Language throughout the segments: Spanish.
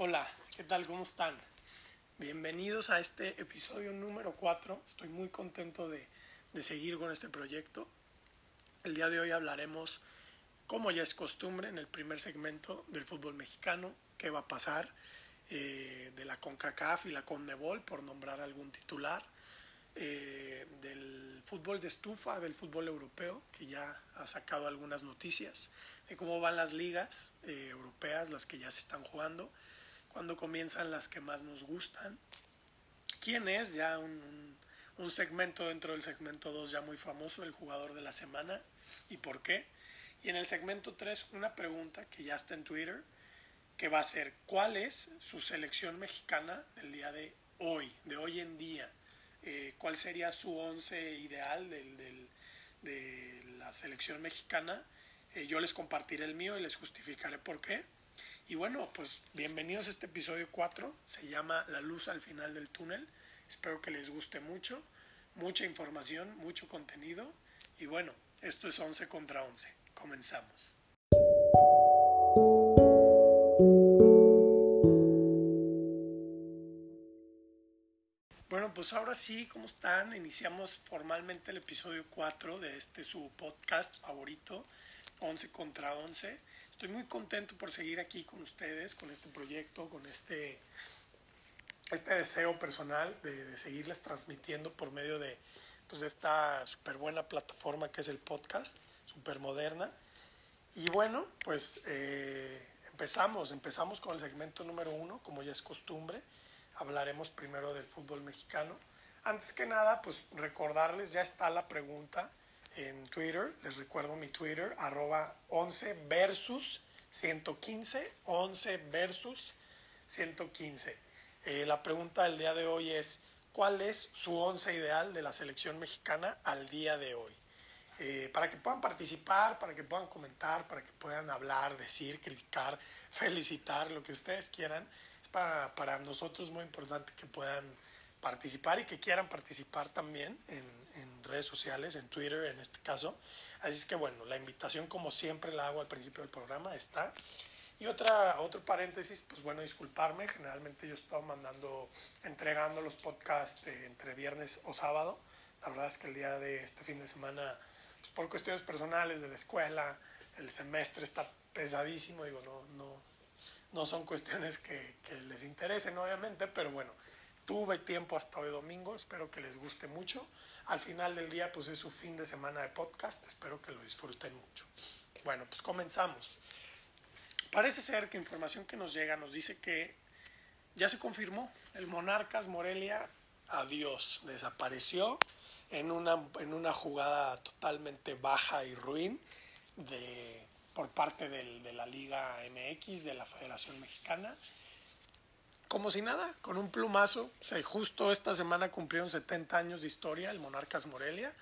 Hola, ¿qué tal? ¿Cómo están? Bienvenidos a este episodio número 4. Estoy muy contento de, seguir con este proyecto. El día de hoy hablaremos, como ya es costumbre, en el primer segmento del fútbol mexicano, qué va a pasar eh, de la CONCACAF y la CONMEBOL, por nombrar algún titular, eh, del fútbol de estufa, del fútbol europeo, que ya ha sacado algunas noticias, de cómo van las ligas eh, europeas, las que ya se están jugando cuando comienzan las que más nos gustan. ¿Quién es? Ya un, un, segmento dentro del segmento 2 ya muy famoso, el jugador de la semana y por qué. Y en el segmento 3 una pregunta que ya está en Twitter, que va a ser ¿cuál es su selección mexicana del día de hoy, de hoy en día? Eh, ¿Cuál sería su once ideal del, del, de la selección mexicana? Eh, yo les compartiré el mío y les justificaré por qué. Y bueno, pues bienvenidos a este episodio 4. Se llama La luz al final del túnel. Espero que les guste mucho. Mucha información, mucho contenido. Y bueno, esto es 11 contra 11. Comenzamos. Bueno, pues ahora sí, ¿cómo están? Iniciamos formalmente el episodio 4 de este su podcast favorito, 11 contra 11 estoy muy contento por seguir aquí con ustedes, con este proyecto, con este, este deseo personal de, seguirles transmitiendo por medio de pues, esta súper buena plataforma que es el podcast, súper moderna. Y bueno, pues eh, empezamos, empezamos con el segmento número uno, como ya es costumbre. Hablaremos primero del fútbol mexicano. Antes que nada, pues recordarles, ya está la pregunta en Twitter. Les recuerdo mi Twitter, arroba 11 versus 115, 11 versus 115. Eh, la pregunta del día de hoy es, ¿cuál es su 11 ideal de la selección mexicana al día de hoy? Eh, para que puedan participar, para que puedan comentar, para que puedan hablar, decir, criticar, felicitar, lo que ustedes quieran. Es para, para nosotros muy importante que puedan participar y que quieran participar también en, redes sociales, en Twitter en este caso. Así es que bueno, la invitación como siempre la hago al principio del programa, está. Y otra, otro paréntesis, pues bueno, disculparme, generalmente yo he mandando, entregando los podcasts entre viernes o sábado. La verdad es que el día de este fin de semana, pues por cuestiones personales de la escuela, el semestre está pesadísimo, digo, no, no, no son cuestiones que, que les interesen obviamente, pero bueno, Tuve tiempo hasta hoy domingo, espero que les guste mucho. Al final del día, pues es su fin de semana de podcast, espero que lo disfruten mucho. Bueno, pues comenzamos. Parece ser que información que nos llega nos dice que ya se confirmó, el Monarcas Morelia, adiós, desapareció en una, en una jugada totalmente baja y ruin de, por parte del, de la Liga MX, de la Federación Mexicana como si nada, con un plumazo. O justo esta semana cumplieron 70 años de historia el Monarcas Morelia.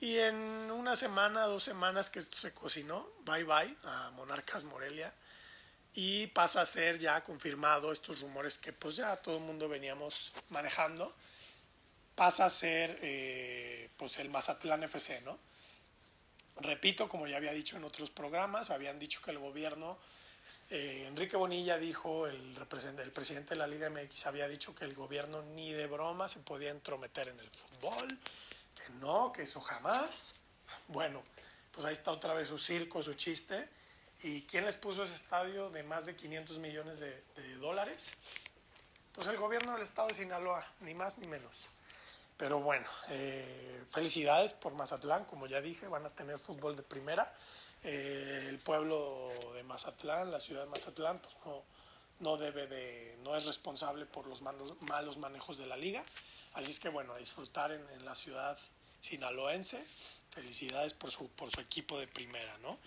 Y en una semana, dos semanas que esto se cocinó, bye bye a Monarcas Morelia. Y pasa a ser ya confirmado estos rumores que pues ya todo el mundo veníamos manejando. Pasa a ser eh, pues el Mazatlán FC, ¿no? Repito, como ya había dicho en otros programas, habían dicho que el gobierno eh, Enrique Bonilla dijo, el, presidente de la Liga MX había dicho que el gobierno ni de broma se podía entrometer en el fútbol, que no, que eso jamás. Bueno, pues ahí está otra vez su circo, su chiste. ¿Y quién les puso ese estadio de más de 500 millones de, dólares? Pues el gobierno del estado de Sinaloa, ni más ni menos. Pero bueno, eh, felicidades por Mazatlán, como ya dije, van a tener fútbol de primera. Eh, el pueblo de Mazatlán, la ciudad de Mazatlán, pues no, no debe de, no es responsable por los malos, malos manejos de la liga. Así es que bueno, a disfrutar en, la ciudad sinaloense. Felicidades por su, por su equipo de primera, ¿no?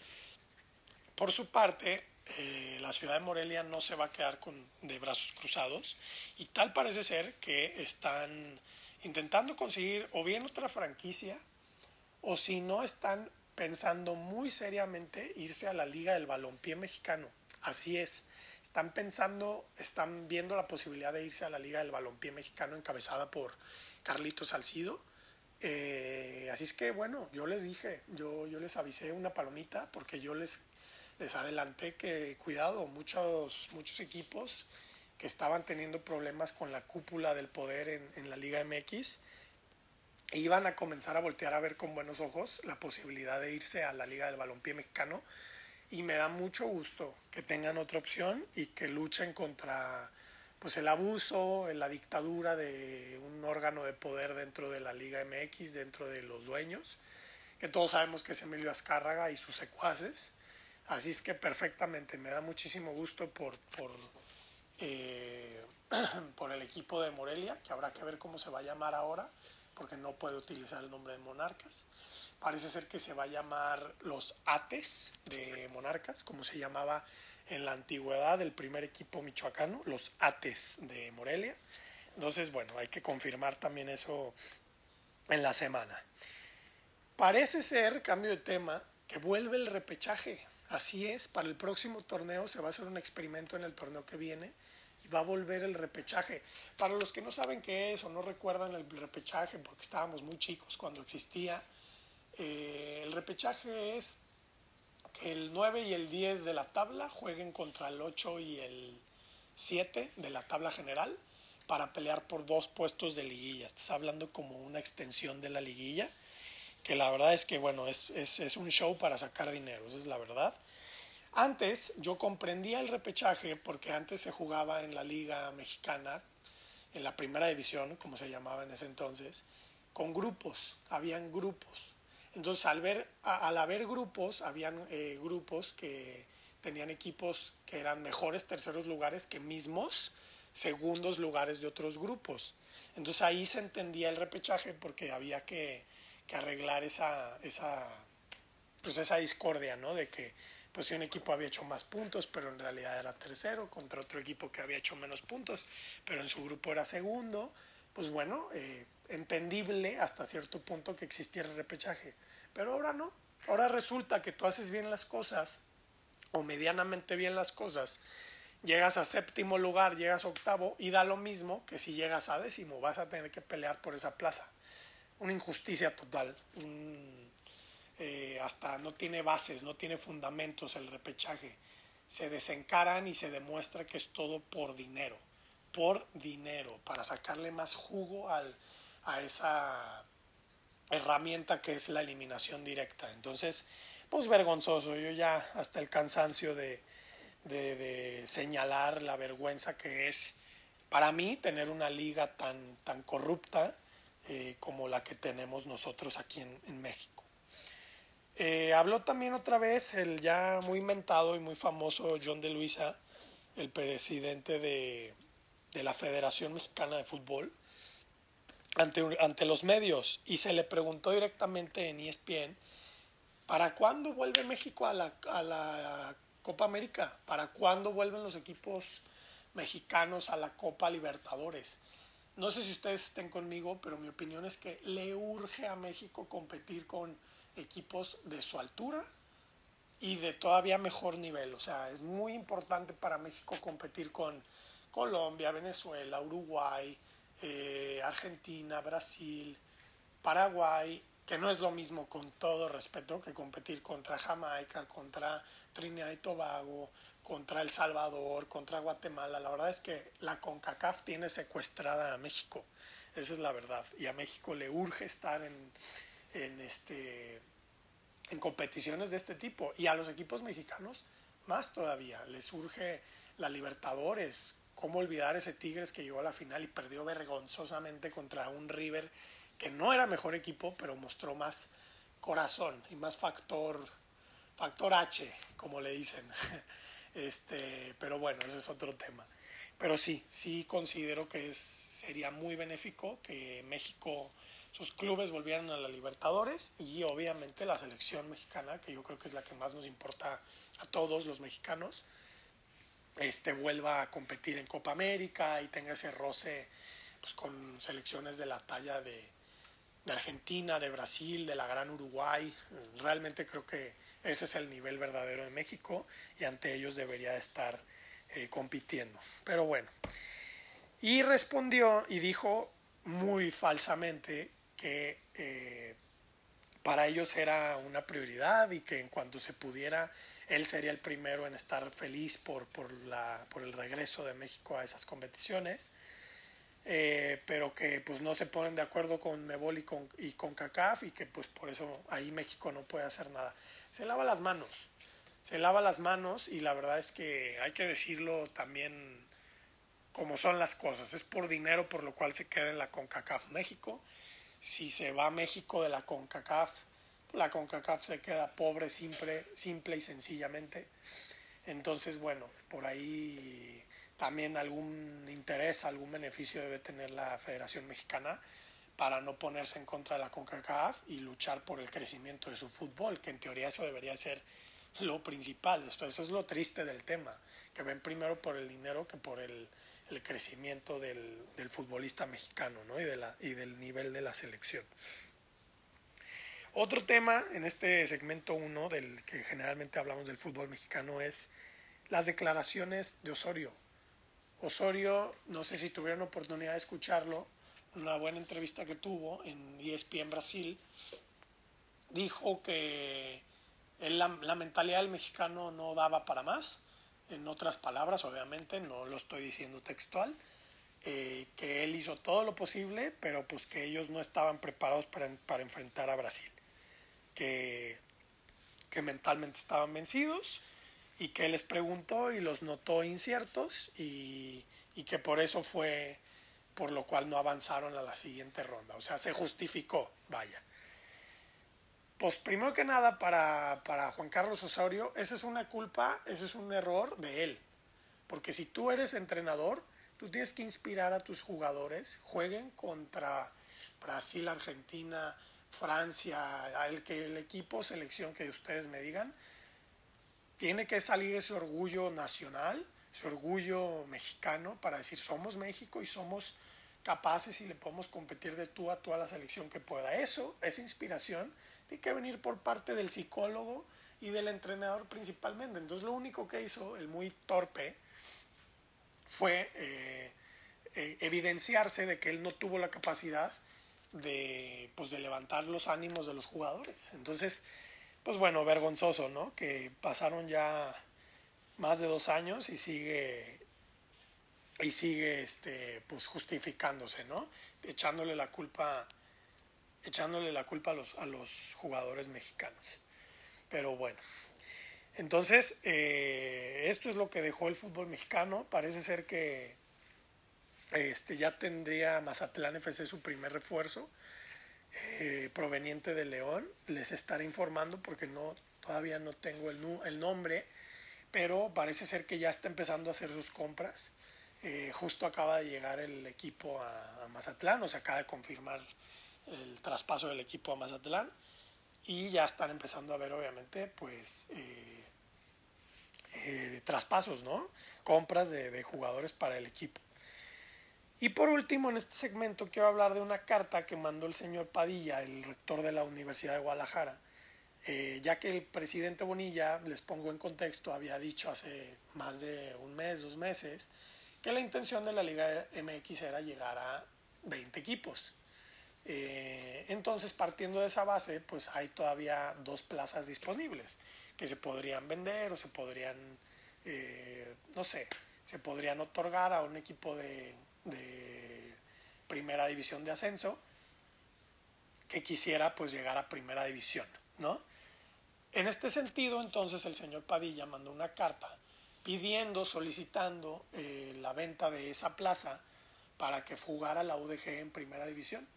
Por su parte, eh, la ciudad de Morelia no se va a quedar con, de brazos cruzados y tal parece ser que están intentando conseguir o bien otra franquicia o si no están pensando muy seriamente irse a la Liga del Balompié Mexicano. Así es. Están pensando, están viendo la posibilidad de irse a la Liga del Balompié Mexicano encabezada por Carlitos Salcido. Eh, así es que bueno, yo les dije, yo, yo les avisé una palomita porque yo les, les adelanté que cuidado, muchos, muchos equipos que estaban teniendo problemas con la cúpula del poder en, en la Liga MX iban a comenzar a voltear a ver con buenos ojos la posibilidad de irse a la Liga del Balompié Mexicano y me da mucho gusto que tengan otra opción y que luchen contra pues el abuso, la dictadura de un órgano de poder dentro de la Liga MX, dentro de los dueños, que todos sabemos que es Emilio Azcárraga y sus secuaces. Así es que perfectamente, me da muchísimo gusto por, por, eh, por el equipo de Morelia, que habrá que ver cómo se va a llamar ahora porque no puede utilizar el nombre de Monarcas. Parece ser que se va a llamar los Ates de Monarcas, como se llamaba en la antigüedad el primer equipo michoacano, los Ates de Morelia. Entonces, bueno, hay que confirmar también eso en la semana. Parece ser, cambio de tema, que vuelve el repechaje. Así es, para el próximo torneo se va a hacer un experimento en el torneo que viene va a volver el repechaje. Para los que no saben qué es o no recuerdan el repechaje, porque estábamos muy chicos cuando existía, eh, el repechaje es que el 9 y el 10 de la tabla jueguen contra el 8 y el 7 de la tabla general para pelear por dos puestos de liguilla. Estás hablando como una extensión de la liguilla, que la verdad es que, bueno, es, es, es un show para sacar dinero, esa es la verdad. Antes yo comprendía el repechaje porque antes se jugaba en la liga mexicana, en la primera división, como se llamaba en ese entonces, con grupos, habían grupos. Entonces al, ver, al haber grupos, habían eh, grupos que tenían equipos que eran mejores terceros lugares que mismos segundos lugares de otros grupos. Entonces ahí se entendía el repechaje porque había que, que arreglar esa, esa, pues esa discordia, ¿no? De que pues si un equipo había hecho más puntos, pero en realidad era tercero, contra otro equipo que había hecho menos puntos, pero en su grupo era segundo, pues bueno, eh, entendible hasta cierto punto que existiera el repechaje. Pero ahora no, ahora resulta que tú haces bien las cosas, o medianamente bien las cosas, llegas a séptimo lugar, llegas a octavo, y da lo mismo que si llegas a décimo, vas a tener que pelear por esa plaza. Una injusticia total, eh, hasta no tiene bases, no tiene fundamentos el repechaje. Se desencaran y se demuestra que es todo por dinero, por dinero, para sacarle más jugo al, a esa herramienta que es la eliminación directa. Entonces, pues vergonzoso, yo ya hasta el cansancio de, de, señalar la vergüenza que es para mí tener una liga tan, tan corrupta eh, como la que tenemos nosotros aquí en México. Eh, habló también otra vez el ya muy inventado y muy famoso John de Luisa, el presidente de, la Federación Mexicana de Fútbol, ante, ante los medios y se le preguntó directamente en ESPN, ¿para cuándo vuelve México a la, a la Copa América? ¿Para cuándo vuelven los equipos mexicanos a la Copa Libertadores? No sé si ustedes estén conmigo, pero mi opinión es que le urge a México competir con equipos de su altura y de todavía mejor nivel. O sea, es muy importante para México competir con Colombia, Venezuela, Uruguay, eh, Argentina, Brasil, Paraguay, que no es lo mismo con todo respeto que competir contra Jamaica, contra Trinidad y Tobago, contra El Salvador, contra Guatemala. La verdad es que la CONCACAF tiene secuestrada a México. Esa es la verdad. Y a México le urge estar en, en, este, en competiciones de este tipo. Y a los equipos mexicanos más todavía. Les surge la Libertadores. ¿Cómo olvidar ese Tigres que llegó a la final y perdió vergonzosamente contra un River que no era mejor equipo, pero mostró más corazón y más factor, factor H, como le dicen. Este, pero bueno, ese es otro tema. Pero sí, sí considero que es, sería muy benéfico que México sus clubes volvieran a la Libertadores y obviamente la selección mexicana, que yo creo que es la que más nos importa a todos los mexicanos, este, vuelva a competir en Copa América y tenga ese roce pues, con selecciones de la talla de, Argentina, de Brasil, de la gran Uruguay. Realmente creo que ese es el nivel verdadero de México y ante ellos debería estar eh, compitiendo. Pero bueno. Y respondió y dijo muy falsamente que eh, para ellos era una prioridad y que en cuanto se pudiera él sería el primero en estar feliz por, por, la, por el regreso de México a esas competiciones. Eh, pero que pues no se ponen de acuerdo con Mebol y con, y con CACAF y que pues por eso ahí México no puede hacer nada. Se lava las manos, se lava las manos y la verdad es que hay que decirlo también como son las cosas. Es por dinero por lo cual se queda en la CONCACAF México. Si se va México de la CONCACAF, la CONCACAF se queda pobre, simple, simple y sencillamente. Entonces, bueno, por ahí también algún interés, algún beneficio debe tener la Federación Mexicana para no ponerse en contra de la CONCACAF y luchar por el crecimiento de su fútbol, que en teoría eso debería ser lo principal. Esto, eso es lo triste del tema, que ven primero por el dinero que por el, el crecimiento del, del, futbolista mexicano ¿no? y, de y del nivel de la selección. Otro tema en este segmento 1 del que generalmente hablamos del fútbol mexicano es las declaraciones de Osorio. Osorio, no sé si tuvieron oportunidad de escucharlo, una buena entrevista que tuvo en ESPN Brasil, dijo que la, la, mentalidad del mexicano no daba para más, en otras palabras, obviamente, no lo estoy diciendo textual, eh, que él hizo todo lo posible, pero pues que ellos no estaban preparados para, para enfrentar a Brasil, que, que mentalmente estaban vencidos y que les preguntó y los notó inciertos y, y, que por eso fue por lo cual no avanzaron a la siguiente ronda. O sea, se justificó, vaya. Pues primero que nada, para, para Juan Carlos Osorio, esa es una culpa, ese es un error de él. Porque si tú eres entrenador, tú tienes que inspirar a tus jugadores, jueguen contra Brasil, Argentina, Francia, el, que el equipo, selección que ustedes me digan, tiene que salir ese orgullo nacional, ese orgullo mexicano para decir somos México y somos capaces y le podemos competir de tú a tú a la selección que pueda. Eso, esa inspiración, tiene que venir por parte del psicólogo y del entrenador principalmente. Entonces lo único que hizo el muy torpe fue eh, eh, evidenciarse de que él no tuvo la capacidad de, pues, de levantar los ánimos de los jugadores. Entonces, pues bueno, vergonzoso, ¿no? Que pasaron ya más de dos años y sigue y sigue este pues justificándose, ¿no? Echándole la culpa echándole la culpa a los, a los jugadores mexicanos. Pero bueno, entonces eh, esto es lo que dejó el fútbol mexicano. Parece ser que este, ya tendría Mazatlán FC su primer refuerzo. Eh, proveniente de León. Les estaré informando porque no, todavía no tengo el, el nombre, pero parece ser que ya está empezando a hacer sus compras. Eh, justo acaba de llegar el equipo a, Mazatlán, o sea, acaba de confirmar el traspaso del equipo a Mazatlán y ya están empezando a ver, obviamente, pues eh, traspasos, ¿no? Compras de, de jugadores para el equipo. Y por último, en este segmento quiero hablar de una carta que mandó el señor Padilla, el rector de la Universidad de Guadalajara, eh, ya que el presidente Bonilla, les pongo en contexto, había dicho hace más de un mes, dos meses, que la intención de la Liga MX era llegar a 20 equipos. Eh, entonces, partiendo de esa base, pues hay todavía dos plazas disponibles que se podrían vender o se podrían, eh, no sé, se podrían otorgar a un equipo de primera división de ascenso que quisiera pues llegar a primera división, ¿no? En este sentido, entonces el señor Padilla mandó una carta pidiendo, solicitando eh, la venta de esa plaza para que fugara la UDG en primera división.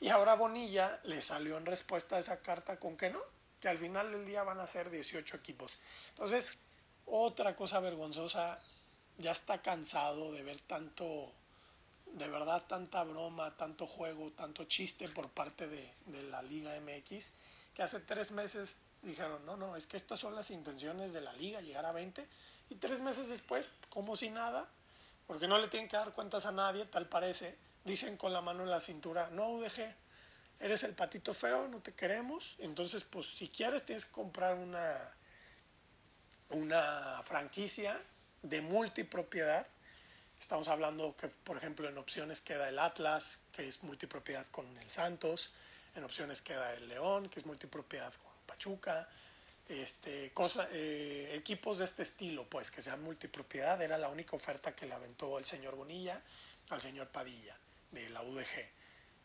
Y ahora Bonilla le salió en respuesta a esa carta con que no, que al final del día van a ser 18 equipos. Entonces, otra cosa vergonzosa, ya está cansado de ver tanto de verdad tanta broma, tanto juego, tanto chiste por parte de, de, la Liga MX, que hace tres meses dijeron, no, no, es que estas son las intenciones de la liga, llegar a 20, y tres meses después, como si nada, porque no le tienen que dar cuentas a nadie, tal parece, dicen con la mano en la cintura, no UDG, eres el patito feo, no te queremos, entonces pues si quieres tienes que comprar una, una franquicia de multipropiedad, Estamos hablando que, por ejemplo, en opciones queda el Atlas, que es multipropiedad con el Santos, en opciones queda el León, que es multipropiedad con Pachuca, este, cosa, eh, equipos de este estilo, pues que sean multipropiedad, era la única oferta que le aventó el señor Bonilla al señor Padilla de la UDG.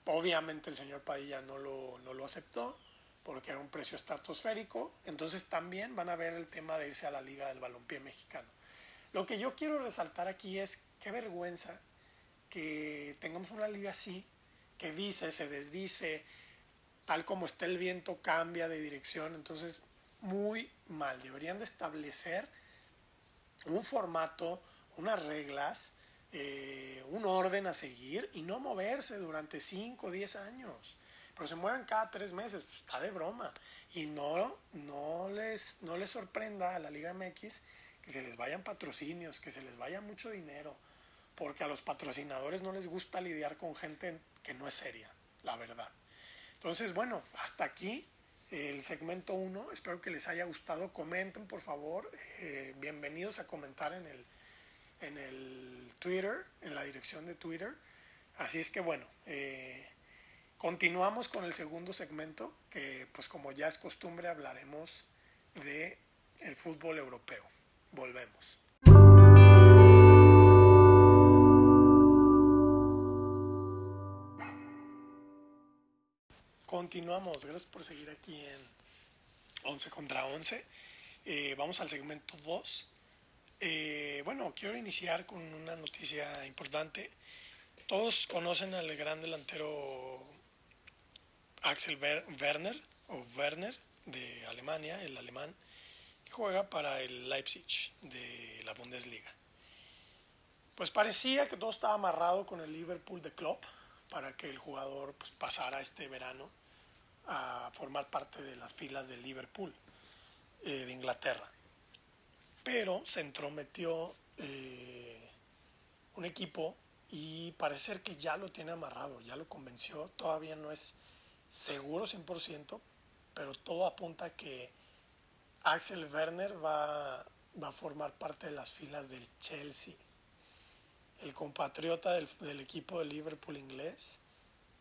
Obviamente el señor Padilla no lo, no lo aceptó porque era un precio estratosférico, entonces también van a ver el tema de irse a la Liga del Balompié Mexicano. Lo que yo quiero resaltar aquí es qué vergüenza que tengamos una liga así, que dice, se desdice, tal como está el viento cambia de dirección, entonces muy mal. Deberían de establecer un formato, unas reglas, eh, un orden a seguir y no moverse durante 5 o 10 años. Pero se mueven cada tres meses, pues, está de broma. Y no, no, les, no les sorprenda a la Liga MX que se les vayan patrocinios, que se les vaya mucho dinero, porque a los patrocinadores no les gusta lidiar con gente que no es seria, la verdad. Entonces, bueno, hasta aquí el segmento 1. Espero que les haya gustado. Comenten, por favor. Eh, bienvenidos a comentar en el, en el Twitter, en la dirección de Twitter. Así es que bueno, eh, continuamos con el segundo segmento, que pues como ya es costumbre hablaremos de fútbol europeo. Volvemos. Continuamos, gracias por seguir aquí en 11 contra 11. Eh, vamos al segmento 2. Eh, bueno, quiero iniciar con una noticia importante. Todos conocen al gran delantero Axel Werner, o Werner, de Alemania, el alemán, que juega para el Leipzig de la Bundesliga. Pues parecía que todo estaba amarrado con el Liverpool de Klopp para que el jugador pues, pasara este verano a formar parte de las filas del Liverpool eh, de Inglaterra. Pero se entrometió eh, un equipo y parece ser que ya lo tiene amarrado, ya lo convenció, todavía no es seguro 100%, pero todo apunta a que Axel Werner va, va a formar parte de las filas del Chelsea. El compatriota del, del equipo de Liverpool inglés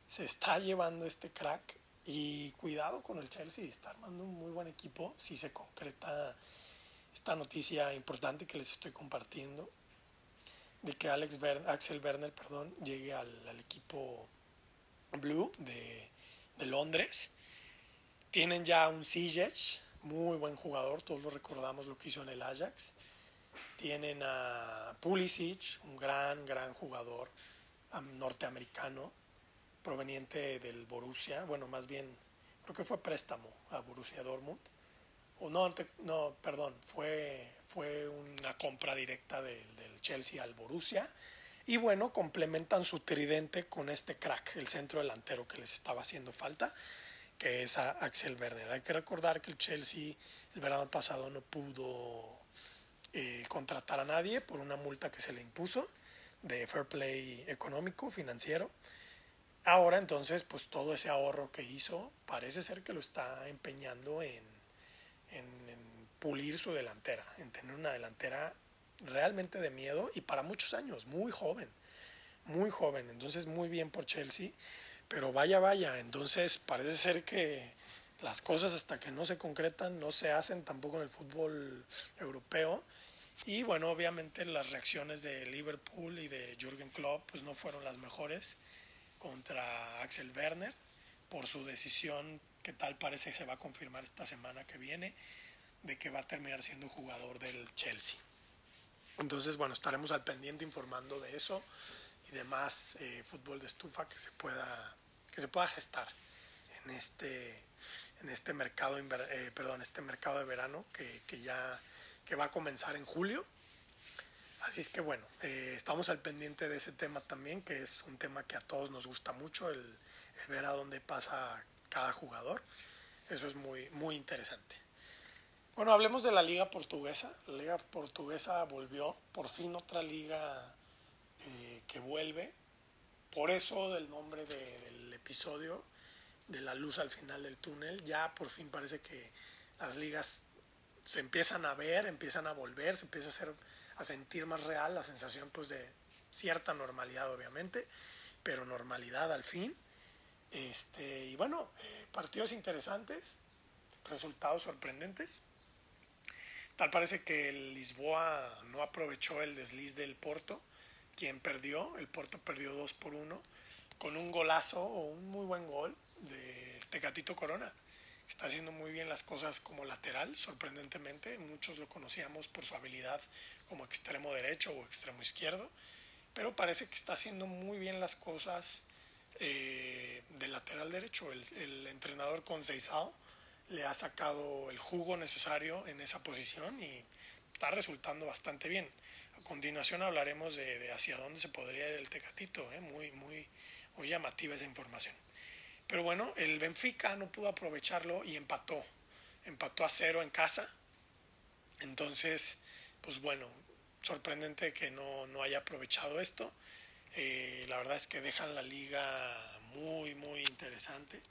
se está llevando este crack y cuidado con el Chelsea, está armando un muy buen equipo si se concreta esta noticia importante que les estoy compartiendo de que Alex Axel Werner perdón, llegue al, equipo Blue de, Londres. Tienen ya un Ziyech, muy buen jugador, todos lo recordamos lo que hizo en el Ajax. Tienen a Pulisic, un gran, gran jugador norteamericano proveniente del Borussia, bueno, más bien creo que fue préstamo a Borussia Dortmund. O no, no, perdón, fue, fue una compra directa del Chelsea al Borussia. Y bueno, complementan su tridente con este crack, el centro delantero que les estaba haciendo falta, que es Axel Werner. Hay que recordar que el Chelsea el verano pasado no pudo eh, contratar a nadie por una multa que se le impuso de fair play económico, financiero. Ahora entonces, pues todo ese ahorro que hizo parece ser que lo está empeñando en, pulir su delantera, en tener una delantera realmente de miedo y para muchos años, muy joven, muy joven. Entonces, muy bien por Chelsea, pero vaya, vaya, entonces parece ser que las cosas hasta que no se concretan no se hacen tampoco en el fútbol europeo. Y bueno, obviamente las reacciones de Liverpool y de Jürgen Klopp pues no fueron las mejores contra Axel Werner por su decisión que tal parece que se va a confirmar esta semana que viene de que va a terminar siendo jugador del Chelsea. Entonces, bueno, estaremos al pendiente informando de eso y demás eh, fútbol de estufa que se pueda que se pueda gestar en este en este mercado eh, perdón este mercado de verano que, que ya que va a comenzar en julio Así es que bueno, eh, estamos al pendiente de ese tema también, que es un tema que a todos nos gusta mucho, el, ver a dónde pasa cada jugador. Eso es muy, muy interesante. Bueno, hablemos de la liga portuguesa. La liga portuguesa volvió, por fin otra liga eh, que vuelve. Por eso del nombre del episodio, de la luz al final del túnel, ya por fin parece que las ligas se empiezan a ver, empiezan a volver, se empieza a hacer a sentir más real la sensación pues de cierta normalidad obviamente, pero normalidad al fin. Este, y bueno, eh, partidos interesantes, resultados sorprendentes. Tal parece que el Lisboa no aprovechó el desliz del Porto, quien perdió, el Porto perdió 2 por 1, con un golazo o un muy buen gol de Tecatito Corona. Está haciendo muy bien las cosas como lateral, sorprendentemente. Muchos lo conocíamos por su habilidad como extremo derecho o extremo izquierdo, pero parece que está haciendo muy bien las cosas eh, del lateral derecho. El, entrenador Conceição le ha sacado el jugo necesario en esa posición y está resultando bastante bien. A continuación hablaremos de, hacia dónde se podría ir el Tecatito, ¿eh? muy, muy, muy llamativa esa información. Pero bueno, el Benfica no pudo aprovecharlo y empató. Empató a cero en casa. Entonces, pues bueno, sorprendente que no, no haya aprovechado esto. Eh, la verdad es que dejan la liga muy, muy interesante.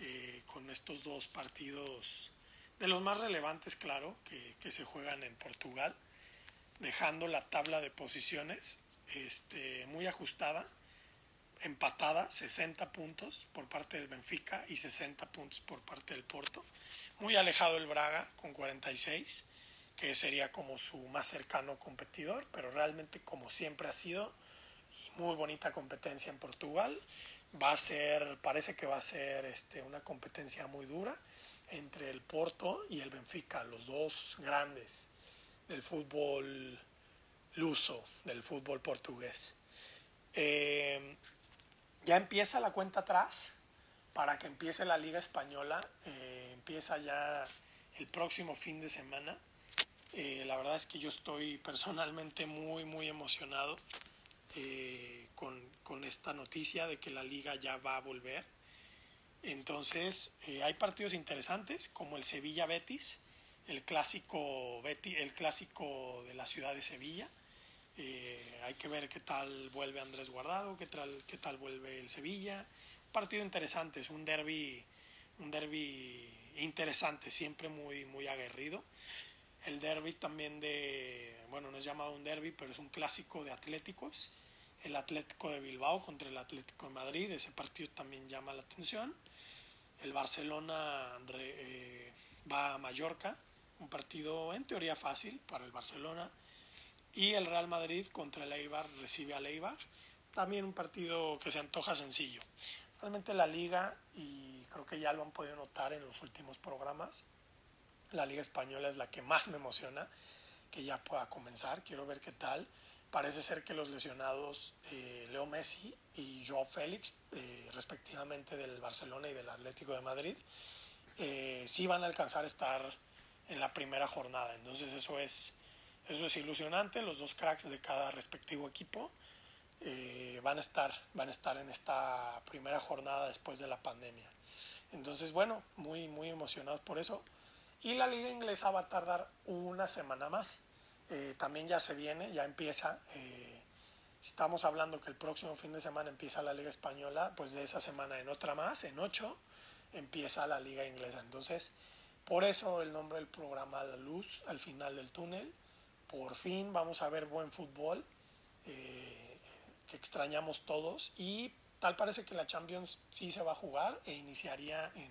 Eh, con estos dos partidos de los más relevantes, claro, que, se juegan en Portugal, dejando la tabla de posiciones este, muy ajustada, empatada, 60 puntos por parte del Benfica y 60 puntos por parte del Porto, muy alejado el Braga con 46, que sería como su más cercano competidor, pero realmente como siempre ha sido, muy bonita competencia en Portugal, va a ser, parece que va a ser este, una competencia muy dura entre el Porto y el Benfica, los dos grandes del fútbol luso, del fútbol portugués. Eh, ya empieza la cuenta atrás para que empiece la Liga Española, eh, empieza ya el próximo fin de semana. Eh, la verdad es que yo estoy personalmente muy, muy emocionado con, con esta noticia de que la liga ya va a volver. Entonces, eh, hay partidos interesantes como el Sevilla Betis, el clásico, Betis, el clásico de la ciudad de Sevilla. Eh, hay que ver qué tal vuelve Andrés Guardado, qué tal, qué tal vuelve el Sevilla. Un partido interesante, es un derby, un derby interesante, siempre muy, muy aguerrido. El derby también de, bueno, no es llamado un derby, pero es un clásico de atléticos el Atlético de Bilbao contra el Atlético de Madrid, ese partido también llama la atención. El Barcelona eh, va a Mallorca, un partido en teoría fácil para el Barcelona. Y el Real Madrid contra el Eibar recibe al Eibar, también un partido que se antoja sencillo. Realmente la liga, y creo que ya lo han podido notar en los últimos programas, la liga española es la que más me emociona que ya pueda comenzar. Quiero ver qué tal Parece ser que los lesionados eh, Leo Messi y Joao Félix, eh, respectivamente del Barcelona y del Atlético de Madrid, eh, sí van a alcanzar a estar en la primera jornada. Entonces eso es, eso es ilusionante. Los dos cracks de cada respectivo equipo van, a estar, van a estar en esta primera jornada después de la pandemia. Entonces, bueno, muy, muy emocionados por eso. Y la liga inglesa va a tardar una semana más. Eh, también ya se viene, ya empieza. Eh, estamos hablando que el próximo fin de semana empieza la Liga Española, pues de esa semana en otra más, en ocho, empieza la Liga Inglesa. Entonces, por eso el nombre del programa La Luz al final del túnel. Por fin vamos a ver buen fútbol eh, que extrañamos todos y tal parece que la Champions sí se va a jugar e iniciaría en,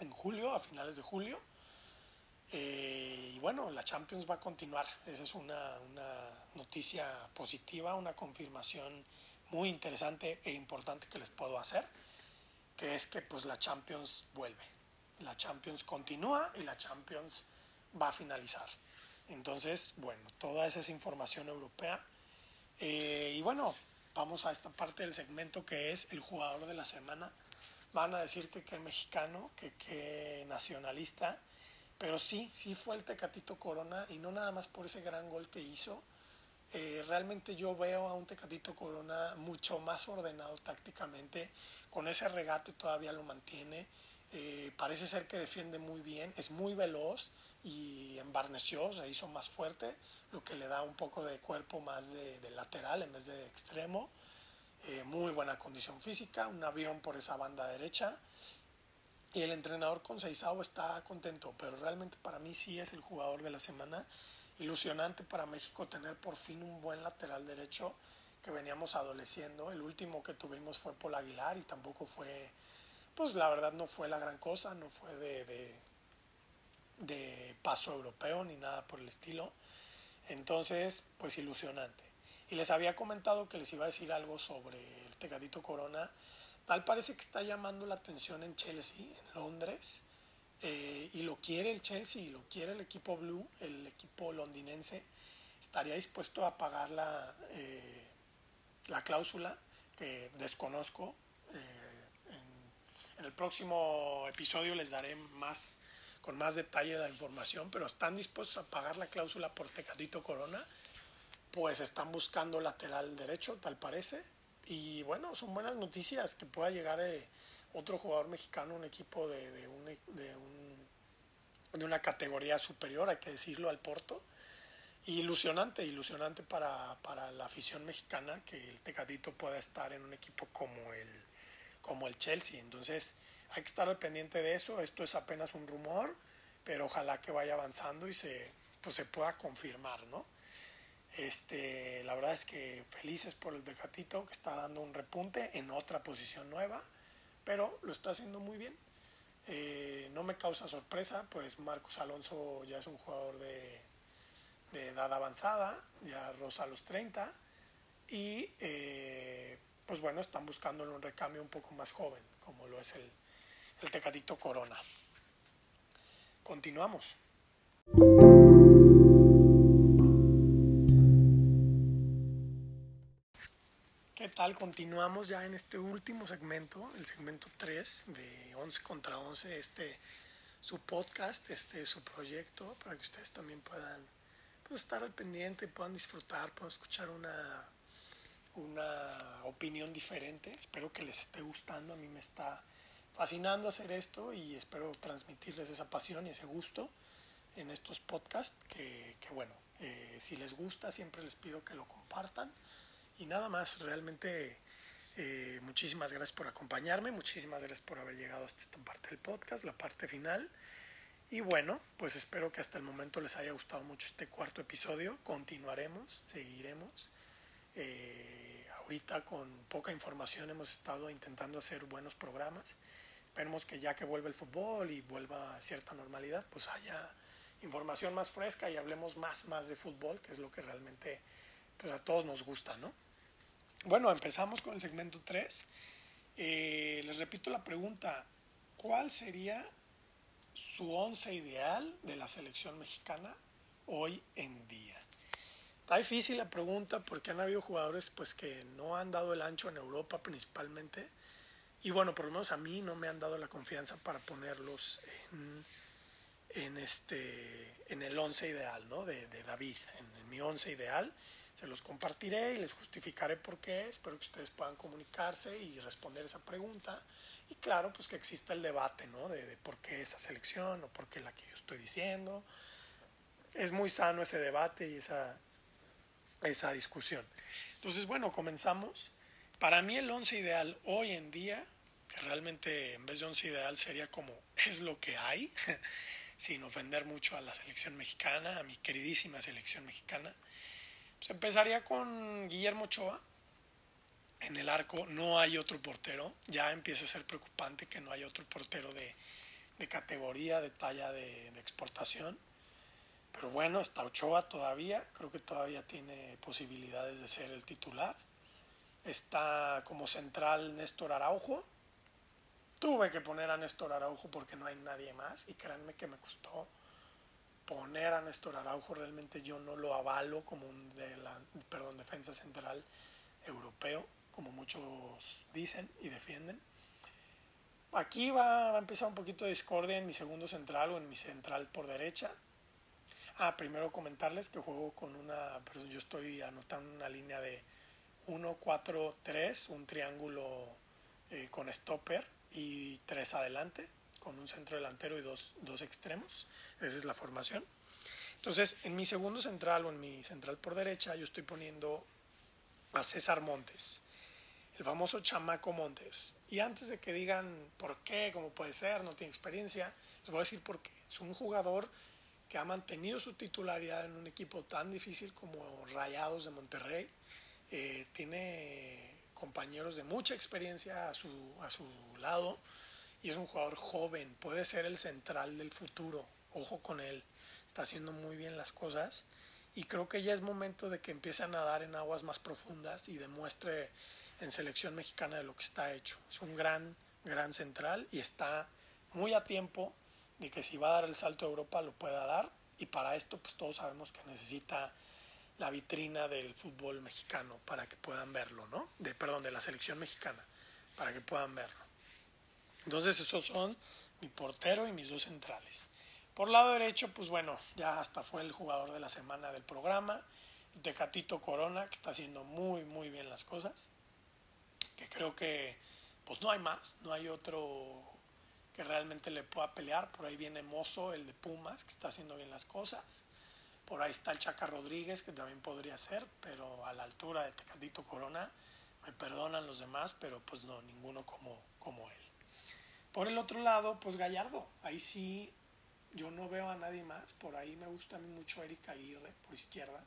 en julio, a finales de julio. Eh, y bueno, la Champions va a continuar. Esa es una, noticia positiva, una confirmación muy interesante e importante que les puedo hacer, que es que pues la Champions vuelve. La Champions continúa y la Champions va a finalizar. Entonces, bueno, toda esa es información europea. Eh, y bueno, vamos a esta parte del segmento que es el jugador de la semana. Van a decir que qué mexicano, que qué nacionalista pero sí, sí fue el Tecatito Corona y no nada más por ese gran gol que hizo. Eh, realmente yo veo a un Tecatito Corona mucho más ordenado tácticamente, con ese regate todavía lo mantiene, eh, parece ser que defiende muy bien, es muy veloz y embarneció, se hizo más fuerte, lo que le da un poco de cuerpo más de, lateral en vez de extremo. Eh, muy buena condición física, un avión por esa banda derecha y el entrenador con Seizao está contento, pero realmente para mí sí es el jugador de la semana. Ilusionante para México tener por fin un buen lateral derecho que veníamos adoleciendo. El último que tuvimos fue Paul Aguilar y tampoco fue, pues la verdad no fue la gran cosa, no fue de, de paso europeo ni nada por el estilo. Entonces, pues ilusionante. Y les había comentado que les iba a decir algo sobre el Tecatito Corona. Tal parece que está llamando la atención en Chelsea, en Londres. Eh, y lo quiere el Chelsea, y lo quiere el equipo blue, el equipo londinense. Estaría dispuesto a pagar la, eh, la cláusula que desconozco. Eh, en, el próximo episodio les daré más con más detalle la información, pero están dispuestos a pagar la cláusula por Tecatito Corona, pues están buscando lateral derecho, tal parece. Y bueno, son buenas noticias que pueda llegar eh, otro jugador mexicano, un equipo de, de, un, de, un, de, una categoría superior, hay que decirlo, al Porto. Ilusionante, ilusionante para, para la afición mexicana que el Tecatito pueda estar en un equipo como el, como el Chelsea. Entonces, hay que estar al pendiente de eso. Esto es apenas un rumor, pero ojalá que vaya avanzando y se, pues se pueda confirmar, ¿no? Este, la verdad es que felices por el Tecatito que está dando un repunte en otra posición nueva, pero lo está haciendo muy bien. Eh, no me causa sorpresa, pues Marcos Alonso ya es un jugador de, de edad avanzada, ya rosa los 30, y eh, pues bueno, están buscando un recambio un poco más joven, como lo es el, el Tecatito Corona. Continuamos. Continuamos ya en este último segmento, el segmento 3 de 11 contra 11, este su podcast, este su proyecto, para que ustedes también puedan pues, estar al pendiente, puedan disfrutar, puedan escuchar una, una opinión diferente. Espero que les esté gustando, a mí me está fascinando hacer esto y espero transmitirles esa pasión y ese gusto en estos podcasts que, que bueno, eh, si les gusta siempre les pido que lo compartan y nada más, realmente eh, muchísimas gracias por acompañarme, muchísimas gracias por haber llegado hasta esta parte del podcast, la parte final. Y bueno, pues espero que hasta el momento les haya gustado mucho este cuarto episodio. Continuaremos, seguiremos. Eh, ahorita con poca información hemos estado intentando hacer buenos programas esperemos que ya que vuelva el fútbol y vuelva a cierta normalidad, pues haya información más fresca y hablemos más, más de fútbol, que es lo que realmente pues a todos nos gusta, ¿no? Bueno, empezamos con el segmento 3. Eh, les repito la pregunta, ¿cuál sería su once ideal de la selección mexicana hoy en día? Está difícil la pregunta porque han habido jugadores pues que no han dado el ancho en Europa principalmente y bueno, por lo menos a mí no me han dado la confianza para ponerlos en, en, este, en el once ideal ¿no? de, de David, en, mi once ideal. Se los compartiré y les justificaré por qué. Espero que ustedes puedan comunicarse y responder esa pregunta. Y claro, pues que exista el debate, ¿no? De, de, por qué esa selección o por qué la que yo estoy diciendo. Es muy sano ese debate y esa, esa discusión. Entonces, bueno, comenzamos. Para mí el once ideal hoy en día, que realmente en vez de once ideal sería como es lo que hay, sin ofender mucho a la selección mexicana, a mi queridísima selección mexicana, pues empezaría con Guillermo Ochoa. En el arco no hay otro portero, ya empieza a ser preocupante que no haya otro portero de, de categoría, de talla de, de exportación. Pero bueno, está Ochoa todavía, creo que todavía tiene posibilidades de ser el titular Está como central Néstor Araujo. Tuve que poner a Néstor Araujo porque no hay nadie más y créanme que me costó poner a Néstor Araujo. Realmente yo no lo avalo como un de la, perdón, defensa central europeo, como muchos dicen y defienden. Aquí va, a empezar un poquito de discordia en mi segundo central o en mi central por derecha. Ah, primero comentarles que juego con una, perdón, yo estoy anotando una línea de 1-4-3, un triángulo eh, con stopper y tres adelante, con un centro delantero y dos, dos extremos. Esa es la formación. Entonces, en mi segundo central o en mi central por derecha, yo estoy poniendo a César Montes, el famoso chamaco Montes. Y antes de que digan por qué, cómo puede ser, no tiene experiencia, les voy a decir por qué. Es un jugador que ha mantenido su titularidad en un equipo tan difícil como Rayados de Monterrey, eh, tiene compañeros de mucha experiencia a su, a su lado y es un jugador joven, puede ser el central del futuro ojo con él, está haciendo muy bien las cosas y creo que ya es momento de que empiece a nadar en aguas más profundas y demuestre en selección mexicana de lo que está hecho. Es un gran, gran central y está muy a tiempo de que si va a dar el salto a Europa lo pueda dar y para esto pues todos sabemos que necesita la vitrina del fútbol mexicano para que puedan verlo, ¿no? De, perdón, de la selección mexicana, para que puedan verlo. Entonces esos son mi portero y mis dos centrales. Por lado derecho, pues bueno, ya hasta fue el jugador de la semana del programa, Tecatito Corona, que está haciendo muy, muy bien las cosas, que creo que pues no hay más, no hay otro que realmente le pueda pelear. Por ahí viene Mozo, el de Pumas, que está haciendo bien las cosas. Por ahí está el Chaca Rodríguez, que también podría ser, pero a la altura de Tecatito Corona, me perdonan los demás, pero pues no, ninguno como, como él. Por el otro lado, pues Gallardo, ahí sí yo no veo a nadie más, por ahí me gusta a mí mucho Erika Aguirre, por izquierda,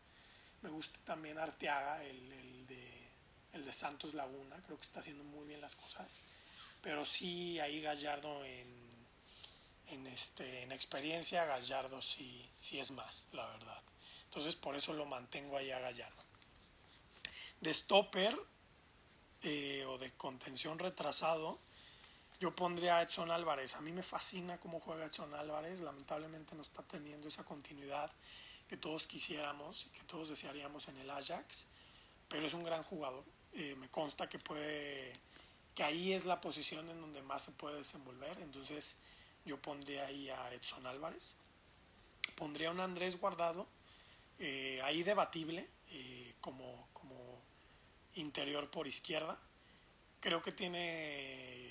me gusta también Arteaga, el, el, de, el de Santos Laguna, creo que está haciendo muy bien las cosas, pero sí ahí Gallardo en en, este, en experiencia Gallardo sí, sí es más, la verdad. Entonces por eso lo mantengo ahí a Gallardo. De stopper eh, o de contención retrasado, yo pondría a Edson Álvarez. A mí me fascina cómo juega Edson Álvarez. Lamentablemente no está teniendo esa continuidad que todos quisiéramos y que todos desearíamos en el Ajax, pero es un gran jugador. Eh, me consta que puede que ahí es la posición en donde más se puede desenvolver. Entonces, yo pondría ahí a Edson Álvarez. Pondría a un Andrés Guardado, eh, ahí debatible, eh, como, como interior por izquierda. Creo que tiene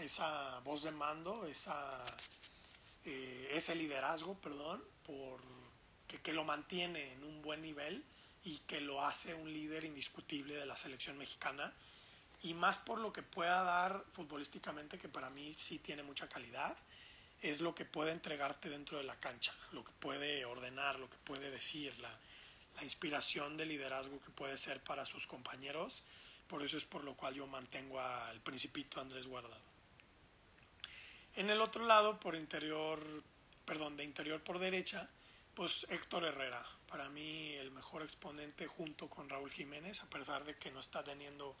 esa voz de mando, esa, eh, ese liderazgo, perdón, por, que, que lo mantiene en un buen nivel y que lo hace un líder indiscutible de la selección mexicana y más por lo que pueda dar futbolísticamente, que para mí sí tiene mucha calidad, es lo que puede entregarte dentro de la cancha, lo que puede ordenar, lo que puede decir, la, la inspiración de liderazgo que puede ser para sus compañeros. Por eso es por lo cual yo mantengo al principito Andrés Guardado. En el otro lado, por interior, perdón, de interior por derecha, pues Héctor Herrera, para mí el mejor exponente junto con Raúl Jiménez, a pesar de que no está teniendo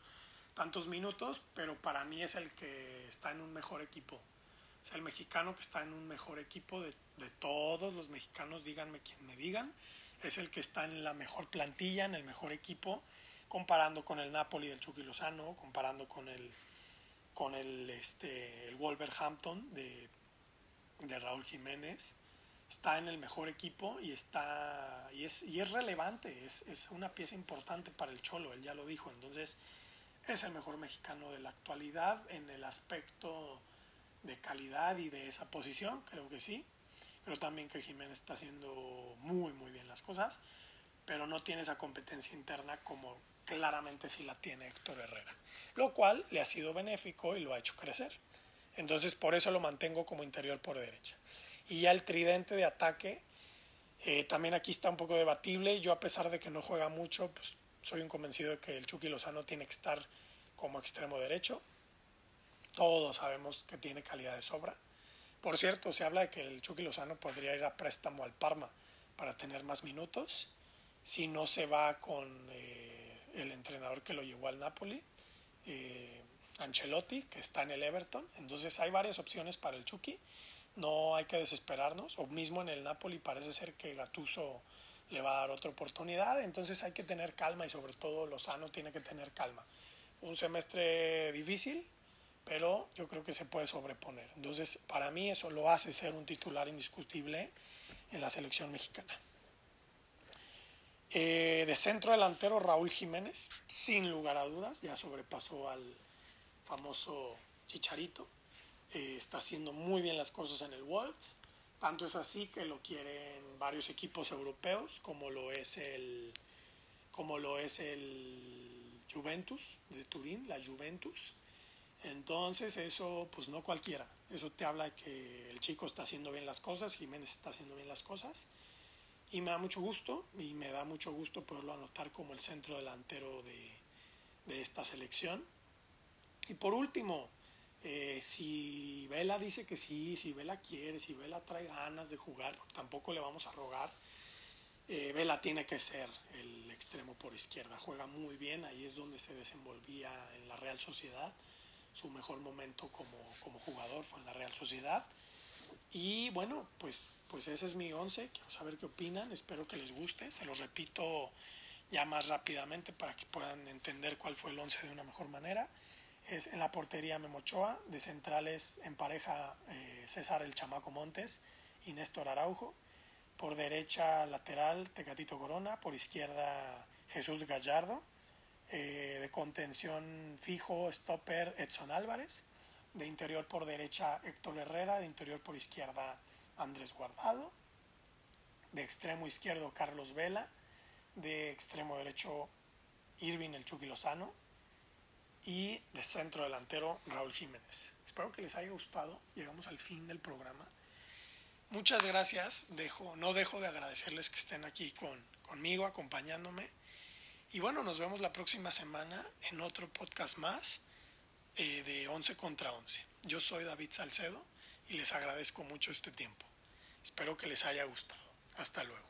tantos minutos, pero para mí es el que está en un mejor equipo. Es el mexicano que está en un mejor equipo de, de todos los mexicanos, díganme quien me digan. Es el que está en la mejor plantilla, en el mejor equipo, comparando con el Napoli del Chucky Lozano, comparando con el, con el, este, el Wolverhampton de, de Raúl Jiménez. Está en el mejor equipo y, está, y, es, y es relevante, es, es una pieza importante para el Cholo, él ya lo dijo. Entonces, es el mejor mexicano de la actualidad en el aspecto de calidad y de esa posición, creo que sí. Creo también que Jiménez está haciendo muy, muy bien las cosas, pero no tiene esa competencia interna como claramente sí la tiene Héctor Herrera, lo cual le ha sido benéfico y lo ha hecho crecer. Entonces por eso lo mantengo como interior por derecha. Y ya el tridente de ataque, eh, también aquí está un poco debatible. Yo a pesar de que no juega mucho, pues soy un convencido de que el Chucky Lozano tiene que estar como extremo derecho. Todos sabemos que tiene calidad de sobra. Por cierto, se habla de que el Chucky Lozano podría ir a préstamo al Parma para tener más minutos si no se va con eh, el entrenador que lo llevó al Napoli, eh, Ancelotti, que está en el Everton. Entonces hay varias opciones para el Chucky. No hay que desesperarnos. O mismo en el Napoli parece ser que Gatuso le va a dar otra oportunidad. Entonces hay que tener calma y sobre todo Lozano tiene que tener calma. Un semestre difícil, pero yo creo que se puede sobreponer. Entonces para mí eso lo hace ser un titular indiscutible en la selección mexicana. Eh, de centro delantero Raúl Jiménez, sin lugar a dudas, ya sobrepasó al famoso Chicharito. Eh, está haciendo muy bien las cosas en el Wolves tanto es así que lo quieren varios equipos europeos, como lo es el, como lo es el Juventus de Turín, la Juventus. Entonces eso, pues no cualquiera. Eso te habla de que el chico está haciendo bien las cosas, Jiménez está haciendo bien las cosas. Y me da mucho gusto, y me da mucho gusto poderlo anotar como el centro delantero de, de esta selección. Y por último, Eh, si Vela dice que sí, si Vela quiere, si Vela trae ganas de jugar, tampoco le vamos a rogar. Eh, Vela tiene que ser el extremo por izquierda, juega muy bien, ahí es donde se desenvolvía en la Real Sociedad. Su mejor momento como, como jugador fue en la Real Sociedad. Y bueno, pues, pues ese es mi once, quiero saber qué opinan, espero que les guste, se los repito ya más rápidamente para que puedan entender cuál fue el once de una mejor manera. Es en la portería Memochoa, de centrales en pareja eh, César el Chamaco Montes y Néstor Araujo, por derecha lateral Tecatito Corona, por izquierda Jesús Gallardo, eh, de contención fijo stopper Edson Álvarez, de interior por derecha Héctor Herrera, de interior por izquierda Andrés Guardado, de extremo izquierdo Carlos Vela, de extremo derecho Irving el Chucky Lozano, y de centro delantero Raúl Jiménez. Espero que les haya gustado. Llegamos al fin del programa. Muchas gracias. Dejo, no dejo de agradecerles que estén aquí con, conmigo, acompañándome. Y bueno, nos vemos la próxima semana en otro podcast más de 11 contra 11. Yo soy David Salcedo y les agradezco mucho este tiempo. Espero que les haya gustado. Hasta luego.